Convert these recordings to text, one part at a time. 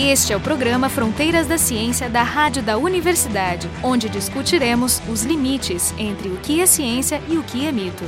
Este é o programa Fronteiras da Ciência da Rádio da Universidade, onde discutiremos os limites entre o que é ciência e o que é mito.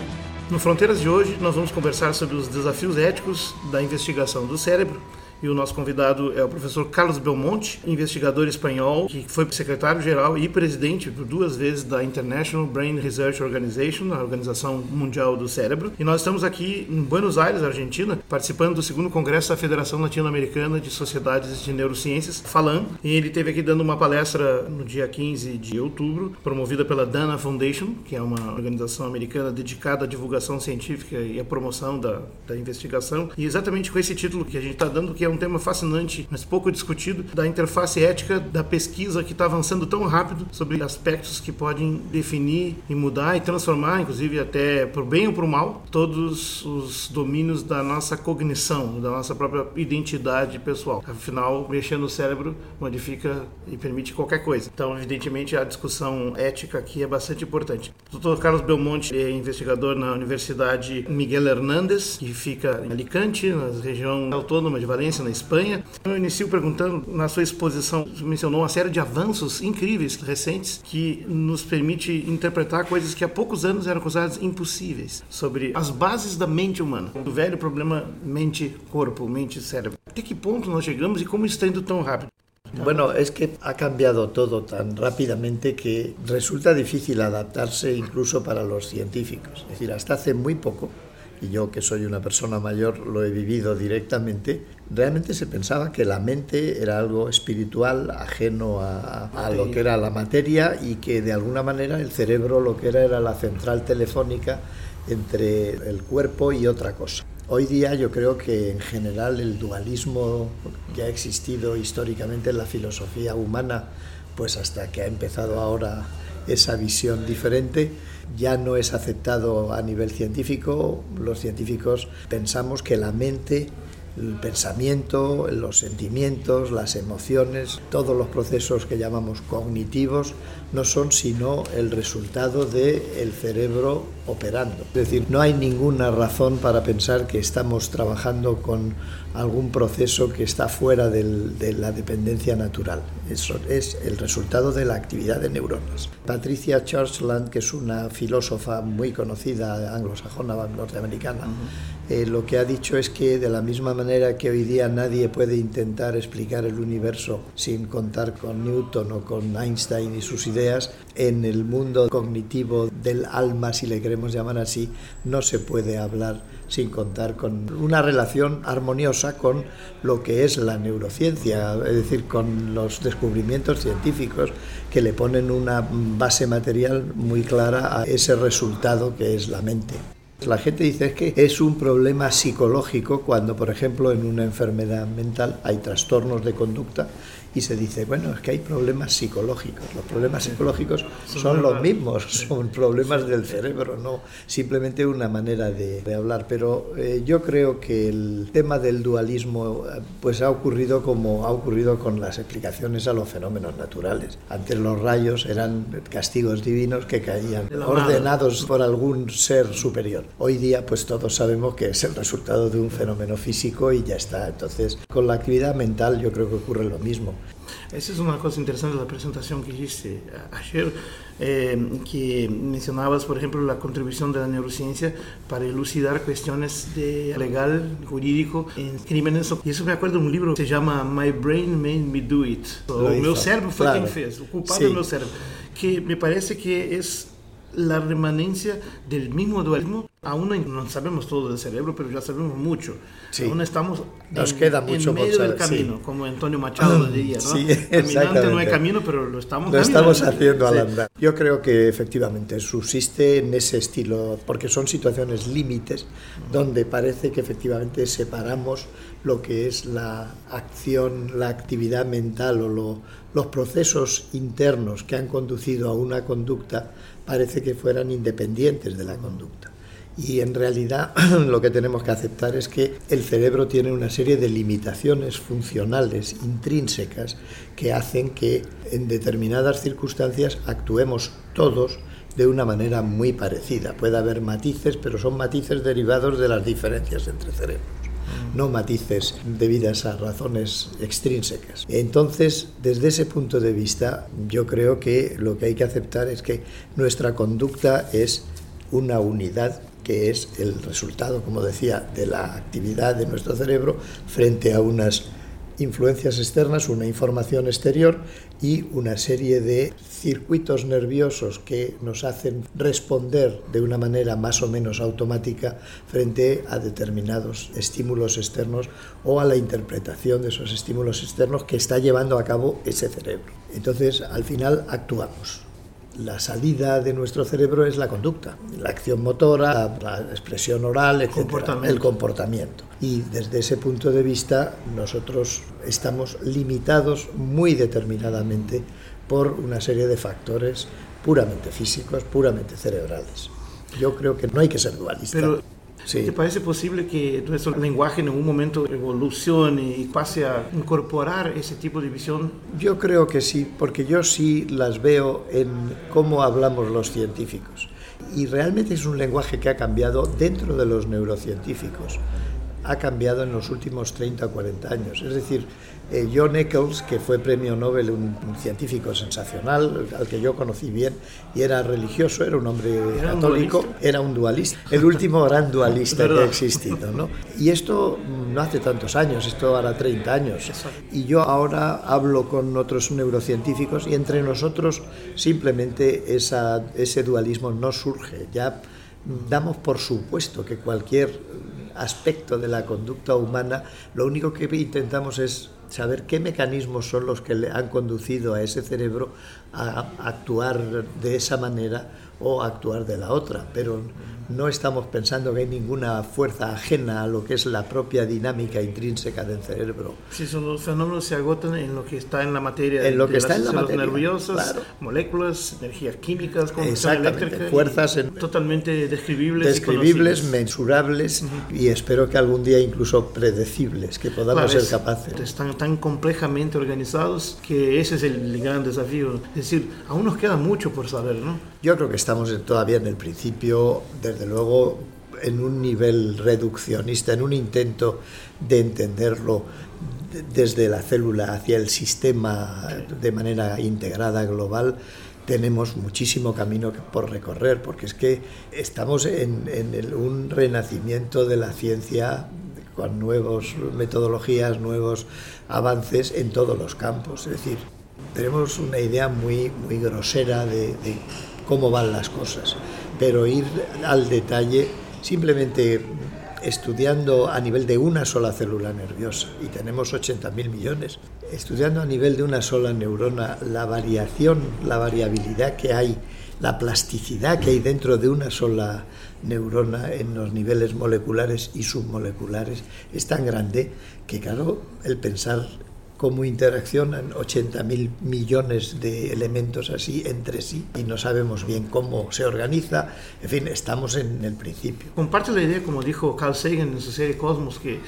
No Fronteiras de hoje, nós vamos conversar sobre os desafios éticos da investigação do cérebro e o nosso convidado é o professor Carlos Belmonte, investigador espanhol, que foi secretário-geral e presidente por duas vezes da International Brain Research Organization, a Organização Mundial do Cérebro. E nós estamos aqui em Buenos Aires, Argentina, participando do segundo congresso da Federação Latino-Americana de Sociedades de Neurociências, falando. E ele teve aqui dando uma palestra no dia 15 de outubro, promovida pela Dana Foundation, que é uma organização americana dedicada à divulgação científica e à promoção da, da investigação. E exatamente com esse título que a gente está dando, que é um tema fascinante, mas pouco discutido, da interface ética da pesquisa que está avançando tão rápido sobre aspectos que podem definir e mudar e transformar, inclusive até por bem ou por mal, todos os domínios da nossa cognição, da nossa própria identidade pessoal. Afinal, mexer no cérebro modifica e permite qualquer coisa. Então, evidentemente, a discussão ética aqui é bastante importante. O Dr. Carlos Belmonte é investigador na Universidade Miguel Hernández, que fica em Alicante, na região autônoma de Valência, na Espanha. Eu inicio perguntando, na sua exposição, mencionou uma série de avanços incríveis, recentes, que nos permite interpretar coisas que há poucos anos eram consideradas impossíveis, sobre as bases da mente humana, o velho problema mente-corpo, mente-cérebro. Até que ponto nós chegamos e como está indo tão rápido? Bueno, es que ha cambiado todo tan rápidamente que resulta difícil adaptarse incluso para los científicos. Es decir, hasta hace muy poco y yo que soy una persona mayor lo he vivido directamente, realmente se pensaba que la mente era algo espiritual, ajeno a, lo que era la materia y que de alguna manera el cerebro lo que era era la central telefónica entre el cuerpo y otra cosa. Hoy día yo creo que en general el dualismo que ha existido históricamente en la filosofía humana, pues hasta que ha empezado ahora esa visión diferente, ya no es aceptado a nivel científico. Los científicos pensamos que la mente, el pensamiento, los sentimientos, las emociones, todos los procesos que llamamos cognitivos no son sino el resultado del el cerebro operando. Es decir, no hay ninguna razón para pensar que estamos trabajando con algún proceso que está fuera de la dependencia natural. Eso es el resultado de la actividad de neuronas. Patricia Churchland, que es una filósofa muy conocida, anglosajona, norteamericana. Eh, lo que ha dicho es que de la misma manera que hoy día nadie puede intentar explicar el universo sin contar con Newton o con Einstein y sus ideas, en el mundo cognitivo del alma, si le queremos llamar así, no se puede hablar sin contar con una relación armoniosa con lo que es la neurociencia, es decir, con los descubrimientos científicos que le ponen una base material muy clara a ese resultado que es la mente. La gente dice que es un problema psicológico cuando, por ejemplo, en una enfermedad mental hay trastornos de conducta y se dice, bueno, es que hay problemas psicológicos. Los problemas psicológicos son los mismos, son problemas del cerebro, no simplemente una manera de, de hablar. Pero eh, yo creo que el tema del dualismo pues ha ocurrido como ha ocurrido con las explicaciones a los fenómenos naturales. Antes los rayos eran castigos divinos que caían ordenados por algún ser superior. Hoy día pues todos sabemos que es el resultado de un fenómeno físico y ya está. Entonces con la actividad mental yo creo que ocurre lo mismo. Essa é uma coisa interessante da apresentação que disse ayer, eh, que mencionabas, por exemplo, a contribuição da neurociência para elucidar questões de legal, jurídico, em crímenes. E isso me acorda de um livro que se chama My Brain Made Me Do It. O meu cérebro foi claro. quem fez, o culpado é o meu cérebro. Que me parece que é la remanencia del mismo dualismo. Aún no sabemos todo del cerebro, pero ya sabemos mucho. Sí. Aún estamos Nos en, queda mucho en medio del camino, sí. como Antonio Machado diría. ¿no? Sí, Caminante no hay camino, pero lo estamos Lo caminando. estamos haciendo al andar. Yo creo que efectivamente subsiste en ese estilo, porque son situaciones límites donde parece que efectivamente separamos lo que es la acción, la actividad mental o lo- los procesos internos que han conducido a una conducta, parece que fueran independientes de la conducta. Y en realidad lo que tenemos que aceptar es que el cerebro tiene una serie de limitaciones funcionales intrínsecas que hacen que en determinadas circunstancias actuemos todos de una manera muy parecida. Puede haber matices, pero son matices derivados de las diferencias entre cerebros. no matices debidas a razones extrínsecas. Entonces, desde ese punto de vista, yo creo que lo que hay que aceptar es que nuestra conducta es una unidad que es el resultado, como decía, de la actividad de nuestro cerebro frente a unas influencias externas, una información exterior y una serie de circuitos nerviosos que nos hacen responder de una manera más o menos automática frente a determinados estímulos externos o a la interpretación de esos estímulos externos que está llevando a cabo ese cerebro. Entonces, al final actuamos la salida de nuestro cerebro es la conducta, la acción motora, la expresión oral, etc. el comportamiento. Y desde ese punto de vista nosotros estamos limitados muy determinadamente por una serie de factores puramente físicos, puramente cerebrales. Yo creo que no hay que ser dualista. ¿Te parece posible que nuestro lenguaje en algún momento evolucione y pase a incorporar ese tipo de visión? Yo creo que sí, porque yo sí las veo en cómo hablamos los científicos. Y realmente es un lenguaje que ha cambiado dentro de los neurocientíficos. Ha cambiado en los últimos 30 o 40 años. Es decir, eh, John Eccles, que fue premio Nobel, un, científico sensacional, al que yo conocí bien, y era religioso, era un hombre católico, era un dualista, el último gran dualista que ha existido. ¿no? Y esto no hace tantos años, esto hará 30 años. Y yo ahora hablo con otros neurocientíficos y entre nosotros simplemente esa, ese dualismo no surge. Ya damos por supuesto que cualquier aspecto de la conducta humana, lo único que intentamos es saber qué mecanismos son los que le han conducido a ese cerebro a actuar de esa manera o actuar de la otra, pero no estamos pensando que hay ninguna fuerza ajena a lo que es la propia dinámica intrínseca del cerebro. Sí, son los fenómenos se agotan en lo que está en la materia, en lo que está en la materia, nerviosas, moléculas, energías químicas, eléctrica, fuerzas totalmente describibles, describibles, mensurables y espero que algún día incluso predecibles, que podamos ser capaces. Están tan complejamente organizados que ese es el gran desafío. Es decir, aún nos queda mucho por saber, ¿no? Yo creo que estamos todavía en el principio, desde luego, en un nivel reduccionista, en un intento de entenderlo desde la célula hacia el sistema de manera integrada, global, tenemos muchísimo camino por recorrer, porque es que estamos en, un renacimiento de la ciencia con nuevas metodologías, nuevos avances en todos los campos. Es decir, tenemos una idea muy, muy grosera de cómo van las cosas, pero ir al detalle simplemente estudiando a nivel de una sola célula nerviosa, y tenemos 80.000 millones, estudiando a nivel de una sola neurona la variación, la variabilidad que hay, la plasticidad que hay dentro de una sola neurona en los niveles moleculares y submoleculares, es tan grande que, claro, el pensar cómo interaccionan 80.000 millones de elementos así entre sí y no sabemos bien cómo se organiza. En fin, estamos en el principio. Comparte la idea, como dijo Carl Sagan en su serie Cosmos, que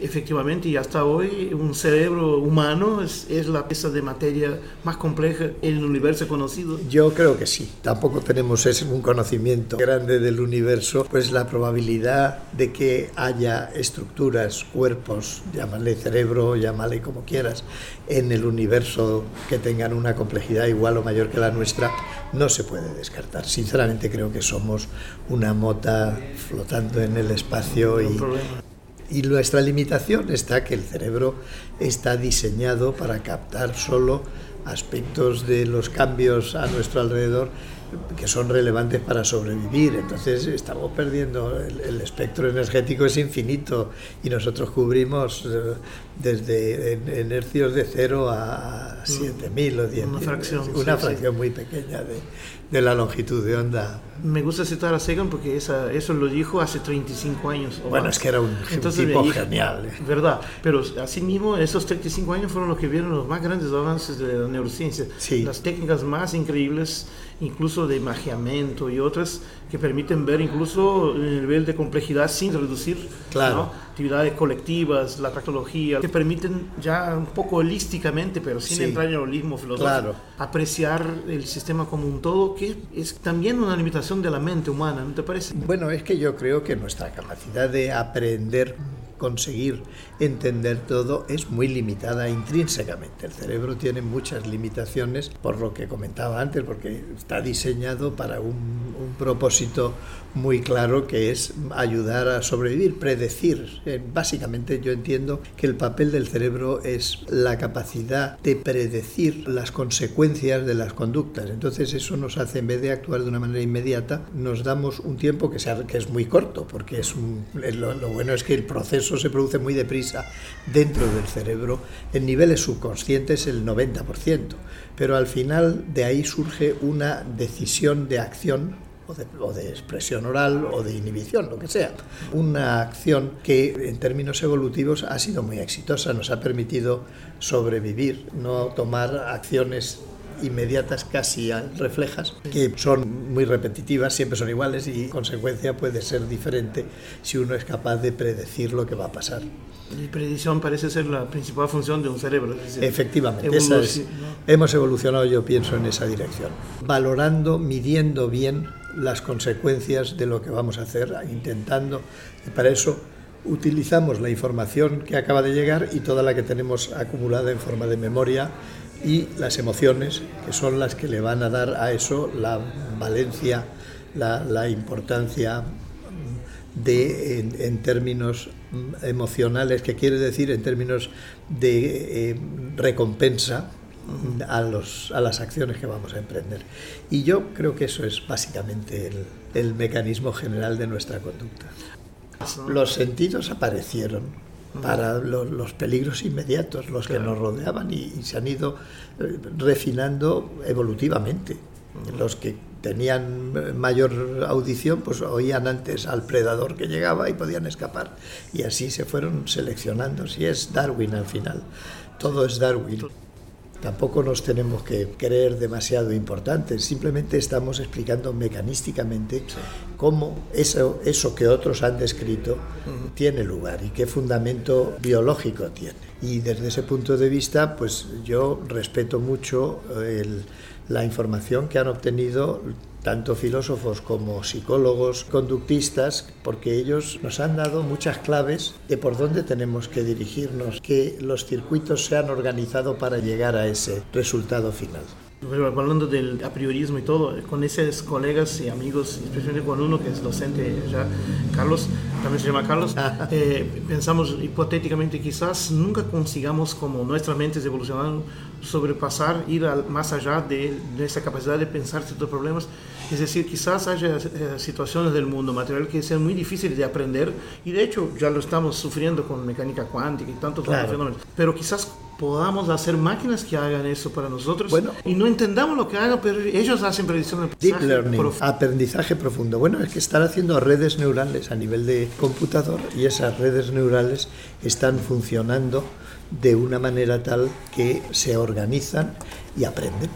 efectivamente y hasta hoy un cerebro humano es, es, la pieza de materia más compleja en el universo conocido? Yo creo que sí. Tampoco tenemos ese, un conocimiento grande del universo, pues la probabilidad de que haya estructuras, cuerpos, llámale cerebro, llámale como quieras, en el universo que tengan una complejidad igual o mayor que la nuestra, no se puede descartar. Sinceramente creo que somos una mota flotando en el espacio y, y nuestra limitación está que el cerebro está diseñado para captar solo aspectos de los cambios a nuestro alrededor que son relevantes para sobrevivir. Entonces estamos perdiendo, el, espectro energético es infinito y nosotros cubrimos eh, desde en, hercios de 0 a 7000 o 10.000. Una fracción. Una fracción muy pequeña de, de, la longitud de onda. Me gusta citar a Sagan porque esa, eso lo dijo hace 35 años. bueno, es que era un, tipo genial. ¿eh? Verdad, pero asimismo esos 35 años fueron los que vieron los más grandes avances de la neurociencia. Las técnicas más increíbles incluso de magiamento y otras que permiten ver incluso el nivel de complejidad sin reducir claro. actividades colectivas, la tractología, que permiten ya un poco holísticamente, pero sin entrar en el holismo filosófico, apreciar el sistema como un todo, que es también una limitación de la mente humana, ¿no te parece? Bueno, es que yo creo que nuestra capacidad de aprender conseguir entender todo es muy limitada intrínsecamente. El cerebro tiene muchas limitaciones, por lo que comentaba antes, porque está diseñado para un, propósito muy claro que es ayudar a sobrevivir, predecir. Eh, básicamente yo entiendo que el papel del cerebro es la capacidad de predecir las consecuencias de las conductas. Entonces eso nos hace, en vez de actuar de una manera inmediata, nos damos un tiempo que, sea, que es muy corto, porque es lo, lo bueno es que el proceso se produce muy deprisa dentro del cerebro. En niveles subconscientes el 90%, pero al final de ahí surge una decisión de acción o de, o de, expresión oral o de inhibición, lo que sea. Una acción que en términos evolutivos ha sido muy exitosa, nos ha permitido sobrevivir, no tomar acciones inmediatas casi reflejas, que son muy repetitivas, siempre son iguales y consecuencia puede ser diferente si uno es capaz de predecir lo que va a pasar. Y predicción parece ser la principal función de un cerebro. Es decir, Efectivamente, esa es, hemos evolucionado, yo pienso, en esa dirección, valorando, midiendo bien las consecuencias de lo que vamos a hacer, intentando, y para eso utilizamos la información que acaba de llegar y toda la que tenemos acumulada en forma de memoria y las emociones, que son las que le van a dar a eso la valencia, la, la importancia de, en, en, términos emocionales, que quiere decir en términos de eh, recompensa a, los, a las acciones que vamos a emprender. Y yo creo que eso es básicamente el, el mecanismo general de nuestra conducta. Los sentidos aparecieron para los, los, peligros inmediatos, los que nos rodeaban y, y, se han ido eh, refinando evolutivamente. Los que tenían mayor audición, pues oían antes al predador que llegaba y podían escapar. Y así se fueron seleccionando. Si es Darwin al final, todo es Darwin. Tampoco nos tenemos que creer demasiado importantes, simplemente estamos explicando mecanísticamente sí. cómo eso, eso que otros han descrito uh -huh. tiene lugar y qué fundamento biológico tiene. Y desde ese punto de vista, pues yo respeto mucho el, la información que han obtenido tanto filósofos como psicólogos conductistas, porque ellos nos han dado muchas claves de por dónde tenemos que dirigirnos, que los circuitos se han organizado para llegar a ese resultado final. Hablando del apriorismo y todo, con esos colegas y amigos, especialmente con uno que es docente ya, Carlos, también se llama Carlos, eh, pensamos hipotéticamente quizás nunca consigamos como nuestras mentes evolucionaron sobrepasar, ir al, más allá de nuestra capacidad de pensar ciertos problemas. Es decir, quizás haya eh, situaciones del mundo material que sean muy difíciles de aprender y de hecho ya lo estamos sufriendo con mecánica cuántica y tantos claro. fenómenos. Pero quizás podamos hacer máquinas que hagan eso para nosotros bueno, y no entendamos lo que hagan, pero ellos hacen predicción de Deep learning, aprendizaje profundo. Bueno, es que están haciendo redes neurales a nivel de computador y esas redes neurales están funcionando de una manera tal que se organizan y aprenden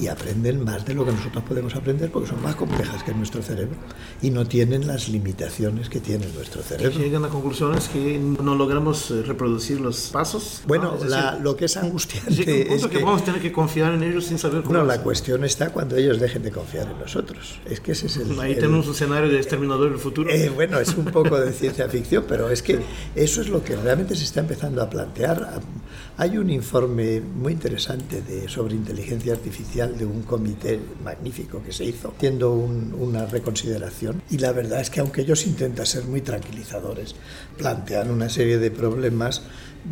y aprenden más de lo que nosotros podemos aprender porque son más complejas que nuestro cerebro y no tienen las limitaciones que tiene nuestro cerebro. Llegan a conclusiones que no logramos eh, reproducir los pasos. Bueno, ¿no? la, decir, lo que es angustiante es, que, es que, vamos a tener que confiar en ellos sin saber cómo. No, la cuestión está cuando ellos dejen de confiar en nosotros. Es que ese es el. Ahí el, tenemos un escenario de exterminador del futuro. Eh, bueno, es un poco de ciencia ficción, pero es que eso es lo que realmente se está empezando a plantear. Hay un informe muy interesante de, sobre inteligencia artificial de un comité magnífico que se hizo, haciendo un, una reconsideración. Y la verdad es que aunque ellos intentan ser muy tranquilizadores, plantean una serie de problemas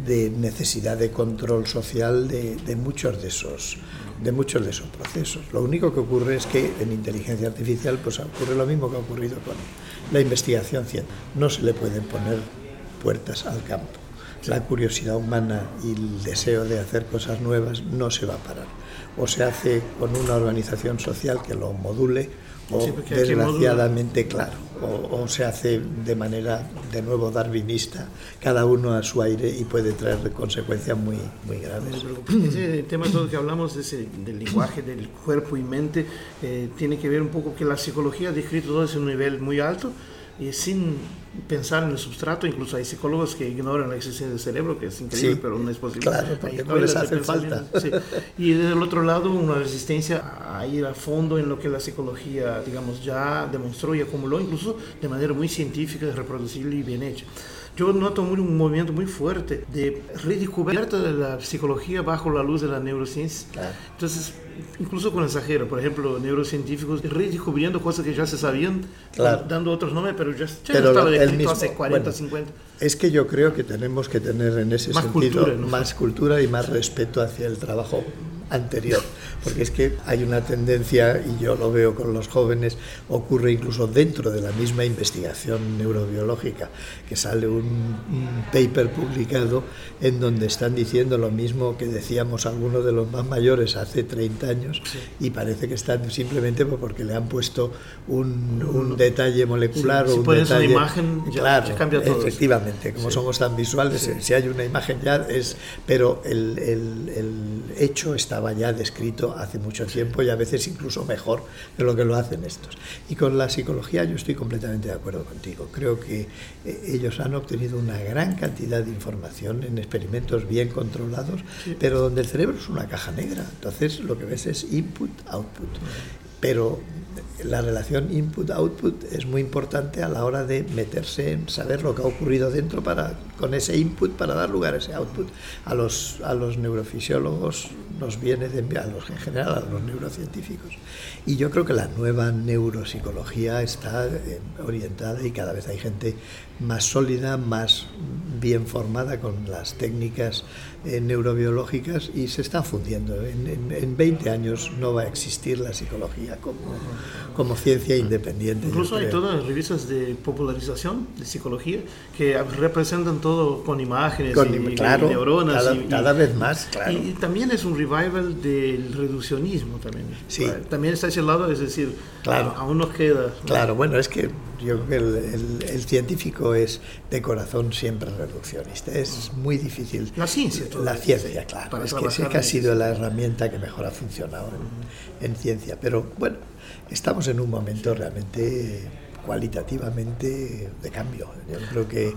de necesidad de control social de, de, muchos de esos de muchos de esos procesos. Lo único que ocurre es que en inteligencia artificial pues ocurre lo mismo que ha ocurrido con la investigación científica. No se le pueden poner puertas al campo la curiosidad humana y el deseo de hacer cosas nuevas no se va a parar. O se hace con una organización social que lo module, o sí, desgraciadamente, claro, o, o, se hace de manera de nuevo darwinista, cada uno a su aire y puede traer consecuencias muy, muy graves. Ese tema todo que hablamos ese, del lenguaje, del cuerpo y mente, eh, tiene que ver un poco que la psicología ha descrito todo ese nivel muy alto y sin pensar en el substrato, incluso hay psicólogos que ignoran la existencia del cerebro, que es increíble, sí, pero no es posible. Claro, porque no les hace falta. Sí. Y del otro lado, una resistencia a ir a fondo en lo que la psicología, digamos, ya demostró y acumuló, incluso de manera muy científica, reproducible y bien hecha. Yo noto un movimiento muy fuerte de redescubierta de la psicología bajo la luz de la neurociencia. Entonces, incluso con exagero, por ejemplo, neurocientíficos redescubriendo cosas que ya se sabían, dando otros nombres, pero ya, ya estaba escrito hace 40, 50. Es que yo creo que tenemos que tener en ese sentido más cultura y más respeto hacia el trabajo anterior, porque es que hay una tendencia, y yo lo veo con los jóvenes, ocurre incluso dentro de la misma investigación neurobiológica, que sale un, paper publicado en donde están diciendo lo mismo que decíamos algunos de los más mayores hace 30 años, y parece que están simplemente porque le han puesto un, detalle molecular o un detalle... una imagen, ya, claro, cambia todo. Efectivamente, como somos tan visuales, si hay una imagen ya es... Pero el, el, el hecho está estaba ya descrito hace mucho tiempo y a veces incluso mejor de lo que lo hacen estos. Y con la psicología yo estoy completamente de acuerdo contigo. Creo que eh, ellos han obtenido una gran cantidad de información en experimentos bien controlados, pero donde el cerebro es una caja negra. Entonces lo que ves es input-output. Pero la relación input-output es muy importante a la hora de meterse en saber lo que ha ocurrido dentro para, con ese input para dar lugar a ese output. A los, a los neurofisiólogos nos viene a los en general, a los neurocientíficos. Y yo creo que la nueva neuropsicología está eh, orientada y cada vez hay gente más sólida, más bien formada con las técnicas eh, neurobiológicas y se están fundiendo. En, en, 20 años no va a existir la psicología como, como ciencia independiente. Incluso hay todas las revistas de popularización de psicología que representan todo con imágenes con, y, neuronas. Cada, y, cada vez más, claro. Y, también es un revival del reduccionismo también. Sí. También está ese lado, es decir, claro. aún nos queda. Claro, bueno, es que yo creo que el, el, científico es de corazón siempre reduccionista. Es muy difícil. La ciencia. La ciencia, claro. Es que, que ha sido la herramienta que mejor ha funcionado en, en ciencia. Pero bueno, estamos en un momento realmente cualitativamente de cambio. Yo creo que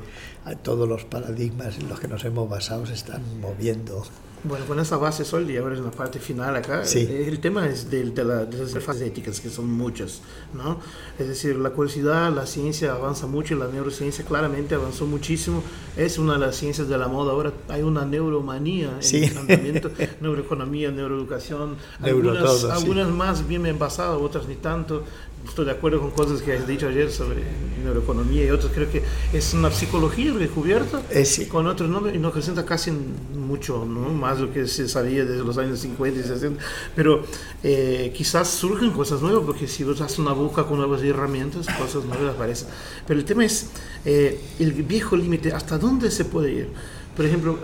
todos los paradigmas en los que nos hemos basado se están moviendo bueno, con esa base sólida, ahora en la parte final acá, eh, el tema es de, de, la, de, las fases éticas, que son muchas, ¿no? Es decir, la curiosidad, la ciencia avanza mucho, la neurociencia claramente avanzó muchísimo, es una de las ciencias de la moda, ahora hay una neuromanía en sí. el planteamiento, neuroeconomía, neuroeducación, algunas, algunas más bien envasadas, otras ni tanto, estoy de acuerdo con cosas que has dicho ayer sobre neuroeconomía y otras. Creo que es una psicología descubierta eh, con otro nombre y nos presenta casi mucho ¿no? más de lo que se sabía desde los años 50 y 60. Pero eh, quizás surgen cosas nuevas porque si vos haces una busca con nuevas herramientas, cosas nuevas aparecen. Pero el tema es eh, el viejo límite, ¿hasta dónde se puede ir? Por ejemplo,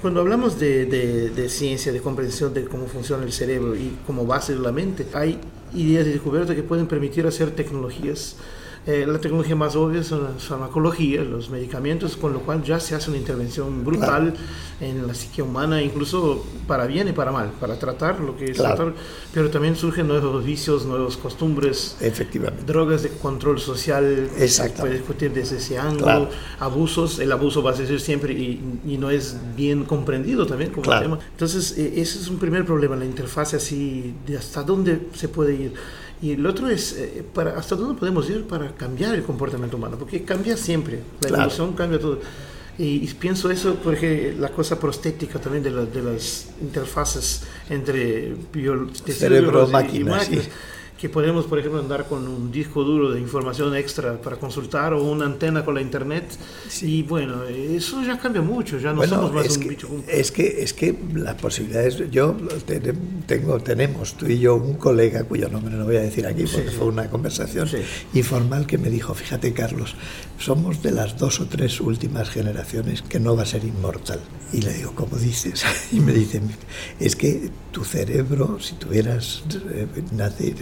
cuando hablamos de, de, de, ciencia, de comprensión de cómo funciona el cerebro y como base de la mente, hay ideas de descubierta que pueden permitir hacer tecnologías eh, la tecnología más obvia es la farmacología, los medicamentos, con lo cual ya se hace una intervención brutal en la psique humana, incluso para bien y para mal, para tratar lo que es tratar, pero también surgen nuevos vicios, nuevas costumbres, efectivamente, drogas de control social, se puede discutir desde ese ángulo, abusos, el abuso va a ser siempre y, y no es bien comprendido también como tema. Entonces, eh, ese es un primer problema, la interfaz así de hasta dónde se puede ir. Y el otro es, eh, para, ¿hasta dónde podemos ir para cambiar el comportamiento humano? Porque cambia siempre, la evolución cambia todo. Y, pienso eso porque la cosa prostética también de, de las interfaces entre cerebro, y que podemos, por ejemplo, andar con un disco duro de información extra para consultar o una antena con la internet. Y bueno, eso ya cambia mucho, ya no somos más un bicho. Es que, es que las posibilidades, yo tengo, tenemos tú y yo un colega cuyo nombre no voy a decir aquí porque fue una conversación informal que me dijo, fíjate Carlos, somos de las dos o tres últimas generaciones que no va a ser inmortal. Y le digo, ¿cómo dices? Y me dice, es que tu cerebro, si tuvieras, eh, nace,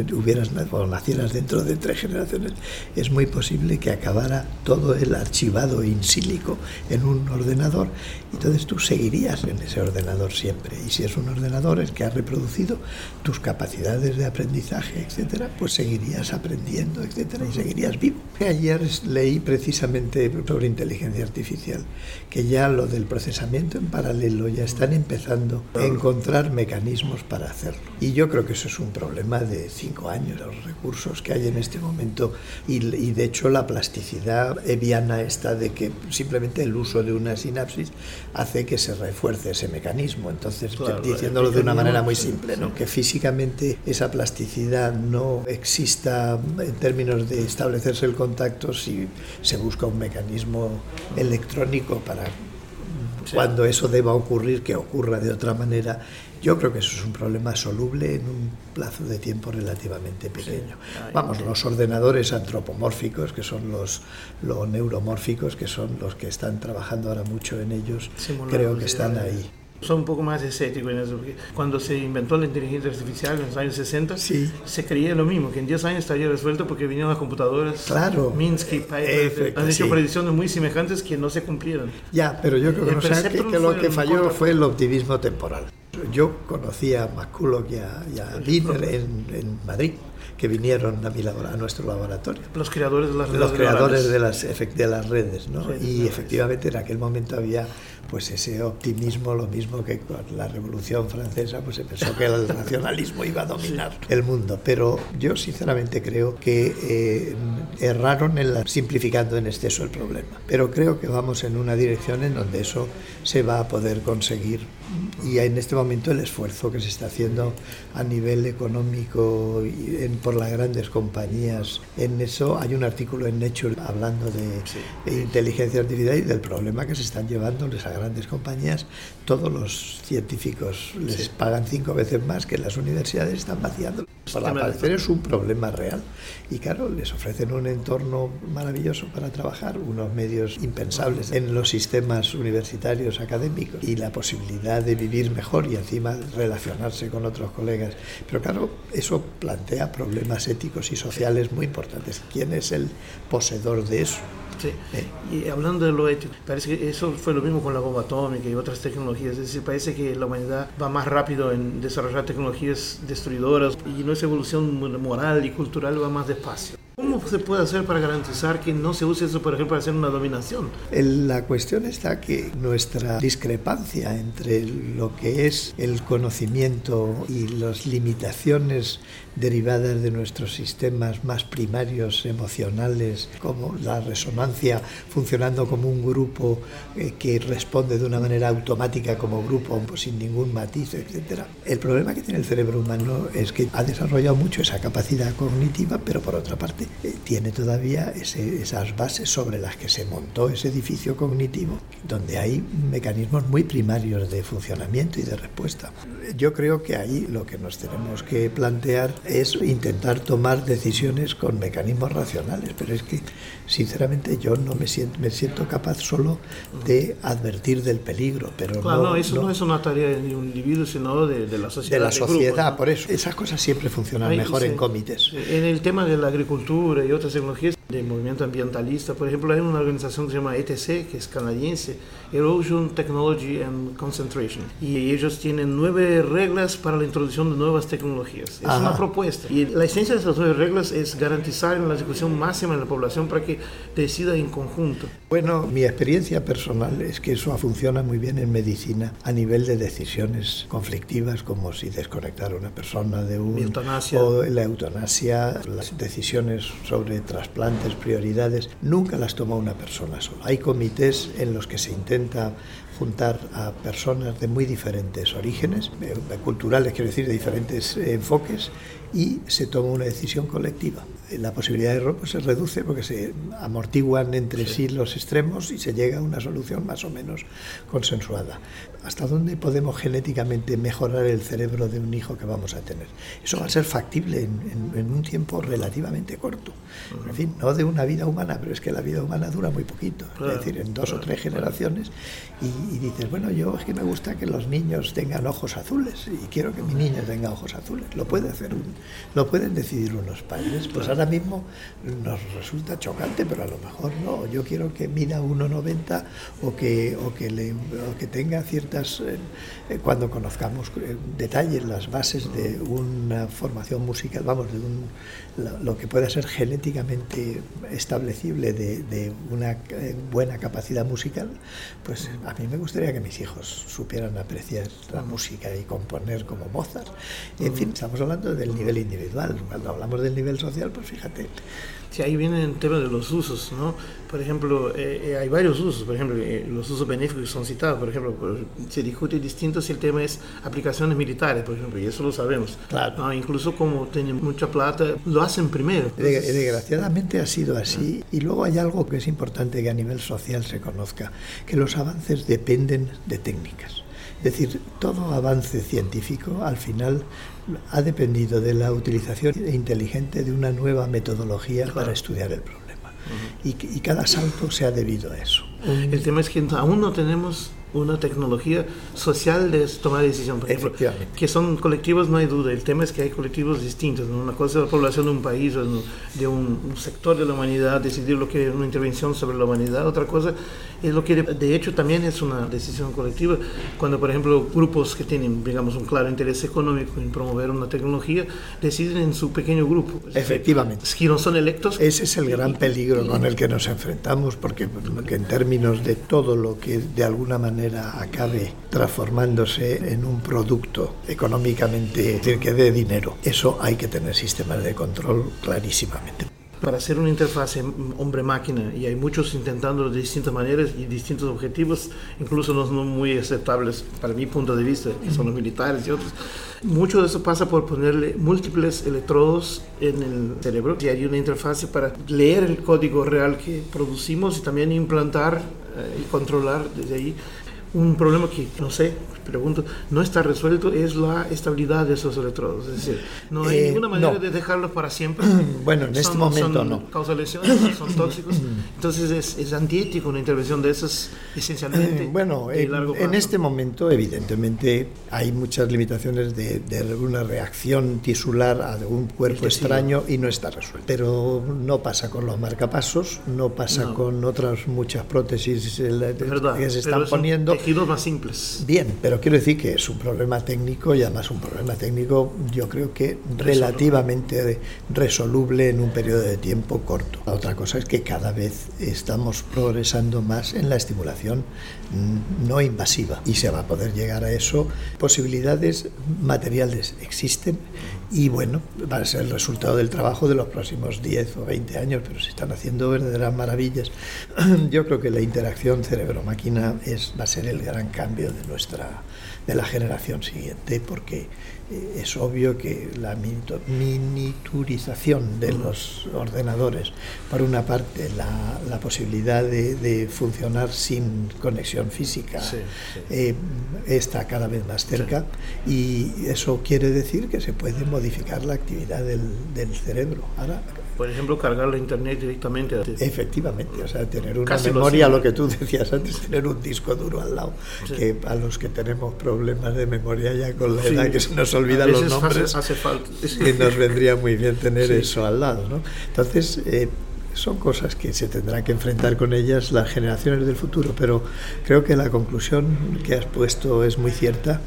o nacieras dentro de tres generaciones, es muy posible que acabara todo el archivado in sílico en un ordenador. Entonces tú seguirías en ese ordenador siempre. Y si es un ordenador el que ha reproducido tus capacidades de aprendizaje, etcétera, pues seguirías aprendiendo, etcétera, y seguirías vivo. Ayer leí precisamente sobre inteligencia artificial que ya lo del procesamiento en paralelo ya están empezando a encontrar mecanismos para hacerlo. Y yo creo que eso es un problema de cinco años los recursos que hay en este momento y, de hecho la plasticidad eviana está de que simplemente el uso de una sinapsis hace que se refuerce ese mecanismo. Entonces, diciéndolo de una manera muy simple, ¿no? que físicamente esa plasticidad no exista en términos de establecerse el contacto si se busca un mecanismo electrónico para cuando eso deba ocurrir, que ocurra de otra manera. Yo creo que eso es un problema soluble en un plazo de tiempo relativamente pequeño. Vamos, los ordenadores antropomórficos, que son los, los neuromórficos, que son los que están trabajando ahora mucho en ellos, creo que están ahí. Soy un poco más escéptico en eso, porque cuando se inventó la inteligencia artificial en los años 60, se creía lo mismo, que en 10 años estaría resuelto porque vinieron las computadoras, claro. Minsky, Piper, han hecho predicciones muy semejantes que no se cumplieron. Ya, pero yo creo que, no que, lo que falló fue el optimismo temporal. Yo conocí a McCulloch y a, Wiener en, en Madrid que vinieron a, mi a nuestro laboratorio. Los creadores de las redes. Los creadores de las, de las redes, ¿no? y efectivamente en aquel momento había pues ese optimismo, lo mismo que con la Revolución Francesa, pues se pensó que el nacionalismo iba a dominar el mundo. Pero yo sinceramente creo que eh, erraron en la, simplificando en exceso el problema. Pero creo que vamos en una dirección en donde eso se va a poder conseguir y en este momento el esfuerzo que se está haciendo a nivel económico y en, por las grandes compañías en eso hay un artículo en Nature hablando de, inteligencia artificial y del problema que se están llevando esas grandes compañías. Todos los científicos les pagan cinco veces más que las universidades están vaciando. Para parecer es un problema real. Y claro les ofrecen un entorno maravilloso para trabajar unos medios impensables en los sistemas universitarios académicos y la posibilidad de vivir mejor y encima relacionarse con otros colegas. Pero claro, eso plantea problemas éticos y sociales muy importantes. ¿Quién es el poseedor de eso? Sí. Eh. Y hablando de lo ético, parece que eso fue lo mismo con la bomba atómica y otras tecnologías. Es decir, parece que la humanidad va más rápido en desarrollar tecnologías destruidoras y nuestra evolución moral y cultural va más despacio. ¿Cómo se puede hacer para garantizar que no se use eso, por ejemplo, para hacer una dominación? La cuestión está que nuestra discrepancia entre lo que es el conocimiento y las limitaciones derivadas de nuestros sistemas más primarios emocionales, como la resonancia funcionando como un grupo eh, que responde de una manera automática como grupo, pues, sin ningún matiz, etc. El problema que tiene el cerebro humano es que ha desarrollado mucho esa capacidad cognitiva, pero por otra parte tiene todavía esas bases sobre las que se montó ese edificio cognitivo, donde hay mecanismos muy primarios de funcionamiento y de respuesta. Yo creo que ahí lo que nos tenemos que plantear es intentar tomar decisiones con mecanismos racionales, pero es que sinceramente yo no me siento, me siento capaz solo de advertir del peligro. Pero claro, no, eso no, es una tarea de un individuo, sino de, la sociedad. De la sociedad, por eso. Esas cosas siempre funcionan mejor en comités. En el tema de la agricultura y otras tecnologías, del movimiento ambientalista, por ejemplo, hay una organización que se llama ETC, que es canadiense, Erosion Technology and Concentration, y ellos tienen nueve reglas para la introducción de nuevas tecnologías. Es una propuesta. Y la esencia de esas nueve reglas es garantizar la discusión máxima de la población para que decida en conjunto. Bueno, mi experiencia personal es que eso funciona muy bien en medicina a nivel de decisiones conflictivas, como si desconectar a una persona de un... Eutanasia. O la eutanasia, las decisiones sobre trasplantes, prioridades, nunca las toma una persona sola. Hay comités en los que se intenta juntar a personas de muy diferentes orígenes, eh, culturales, quiero decir, de diferentes enfoques, y se toma una decisión colectiva. La posibilidad de error pues, se reduce porque se amortiguan entre sí. los extremos y se llega a una solución más o menos consensuada. ¿Hasta dónde podemos genéticamente mejorar el cerebro de un hijo que vamos a tener? Eso va a ser factible en, un tiempo relativamente corto. En fin, no de una vida humana, pero es que la vida humana dura muy poquito. es decir, en dos o tres generaciones. Y, y dices, bueno, yo es que me gusta que los niños tengan ojos azules y quiero que mi niño tenga ojos azules. Lo puede hacer un, lo pueden decidir unos padres, pues ahora mismo nos resulta chocante, pero a lo mejor no. Yo quiero que mida 1,90 o que, o, que le, o que tenga ciertas... Eh, eh, cuando conozcamos en detalle las bases de una formación musical, vamos, de un, lo, que pueda ser genéticamente establecible de, de una eh, buena capacidad musical, pues a mí me gustaría que mis hijos supieran apreciar la música y componer como Mozart. En fin, estamos hablando del nivel individual. Cuando hablamos del nivel social, pues fíjate. Sí, ahí viene el tema de los usos, ¿no? Por ejemplo, eh, eh, hay varios usos, por ejemplo, eh, los usos benéficos son citados, por ejemplo, se discute distinto si el tema es aplicaciones militares, por ejemplo, y eso lo sabemos. Claro. Incluso como tienen mucha plata, lo hacen primero. Desgraciadamente ha sido así, y luego hay algo que es importante que a nivel social se conozca, que los avances dependen de técnicas. Es decir, todo avance científico al final ha dependido de la utilización inteligente de una nueva metodología para estudiar el problema. y, y, cada salto se ha debido a eso. El tema es que aún no tenemos una tecnología social de tomar decisión, que son colectivos, no hay duda. El tema es que hay colectivos distintos. Una cosa es la población de un país o de un, sector de la humanidad decidir lo que es una intervención sobre la humanidad. Otra cosa es lo que de hecho también es una decisión colectiva. Cuando, por ejemplo, grupos que tienen, digamos, un claro interés económico en promover una tecnología, deciden en su pequeño grupo. Efectivamente. Si no son electos. Ese es el gran peligro con el que nos enfrentamos, porque, porque en términos de todo lo que de alguna manera acabe transformándose en un producto económicamente que dé dinero. Eso hay que tener sistemas de control clarísimamente para hacer una interfase hombre-máquina y hay muchos intentando de distintas maneras y distintos objetivos, incluso no, no muy aceptables para mi punto de vista, que son los militares y otros. Mucho de eso pasa por ponerle múltiples electrodos en el cerebro y hay una interfase para leer el código real que producimos y también implantar eh, y controlar desde ahí un problema que, no sé, pregunto, no está resuelto es la estabilidad de esos electrodos. Es decir, no hay eh, ninguna manera de dejarlos para siempre. bueno, en este momento son no. Causa lesiones, son tóxicos. Entonces es, es antiético una intervención de esas esencialmente. Eh, bueno, en, en, este momento, evidentemente, hay muchas limitaciones de, de una reacción tisular a un cuerpo extraño y no está resuelto. Pero no pasa con los marcapasos, no pasa con otras muchas prótesis que se están poniendo tejidos más simples. Bien, pero quiero decir que es un problema técnico y además un problema técnico yo creo que relativamente resoluble en un periodo de tiempo corto. La otra cosa es que cada vez estamos progresando más en la estimulación no invasiva y se va a poder llegar a eso. Posibilidades materiales existen y bueno, va a ser el resultado del trabajo de los próximos 10 o 20 años, pero se están haciendo verdaderas maravillas. Yo creo que la interacción cerebro-máquina va a ser el gran cambio de nuestra de la generación siguiente, porque eh, es obvio que la miniaturización de los ordenadores, por una parte la, la posibilidad de, de, funcionar sin conexión física, eh, está cada vez más cerca y eso quiere decir que se puede modificar la actividad del, del cerebro. Ahora, por ejemplo, cargar la internet directamente. Efectivamente, o sea, tener una memoria, lo, que tú decías antes, tener un disco duro al lado, que a los que tenemos problemas de memoria ya con la edad que se nos olvidan los nombres, hace, falta. y nos vendría muy bien tener eso al lado, ¿no? Entonces, eh, son cosas que se tendrán que enfrentar con ellas las generaciones del futuro, pero creo que la conclusión que has puesto es muy cierta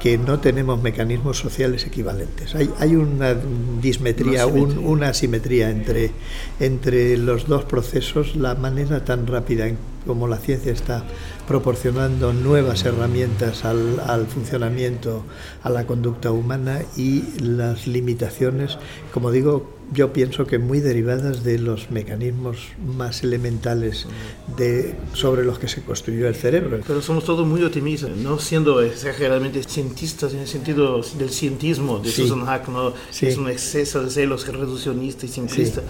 que no tenemos mecanismos sociales equivalentes. Hay, hay una dismetría, una asimetría entre, entre los dos procesos, la manera tan rápida en como la ciencia está proporcionando nuevas herramientas al, al, funcionamiento, a la conducta humana y las limitaciones, como digo, yo pienso que muy derivadas de los mecanismos más elementales de, sobre los que se construyó el cerebro. Pero somos todos muy optimistas, no siendo exageradamente cientistas en el sentido del cientismo de Susan Hack, ¿no? es un exceso de celos reduccionista y simplista,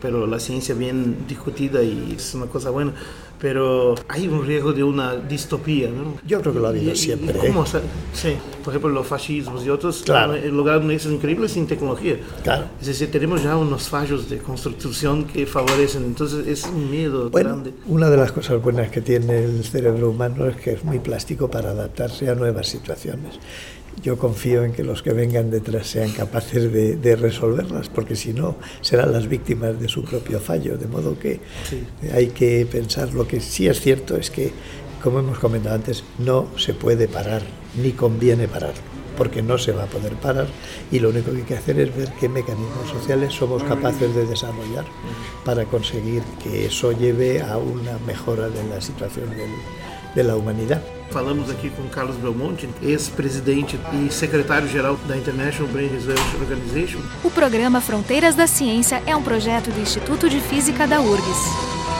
pero la ciencia bien discutida y es una cosa buena pero hay un riesgo de una distopía, ¿no? Yo creo que lo ha habido siempre. ¿Cómo? ¿eh? Sí, por ejemplo, los fascismos y otros claro. logrado increíble increíbles sin tecnología. Claro. Es decir, tenemos ya unos fallos de construcción que favorecen, entonces es un miedo bueno, grande. Una de las cosas buenas que tiene el cerebro humano es que es muy plástico para adaptarse a nuevas situaciones. Yo confío en que los que vengan detrás sean capaces de, de resolverlas, porque si no, serán las víctimas de su propio fallo. De modo que sí. hay que pensar, lo que sí es cierto es que, como hemos comentado antes, no se puede parar, ni conviene pararlo porque no se va a poder parar y lo único que hay que hacer es ver qué mecanismos sociales somos capaces de desarrollar para conseguir que eso lleve a una mejora de la situación del, de la humanidad. Falamos aqui com Carlos Belmonte, ex-presidente e secretário-geral da International Brain Research Organization. O programa Fronteiras da Ciência é um projeto do Instituto de Física da URGS.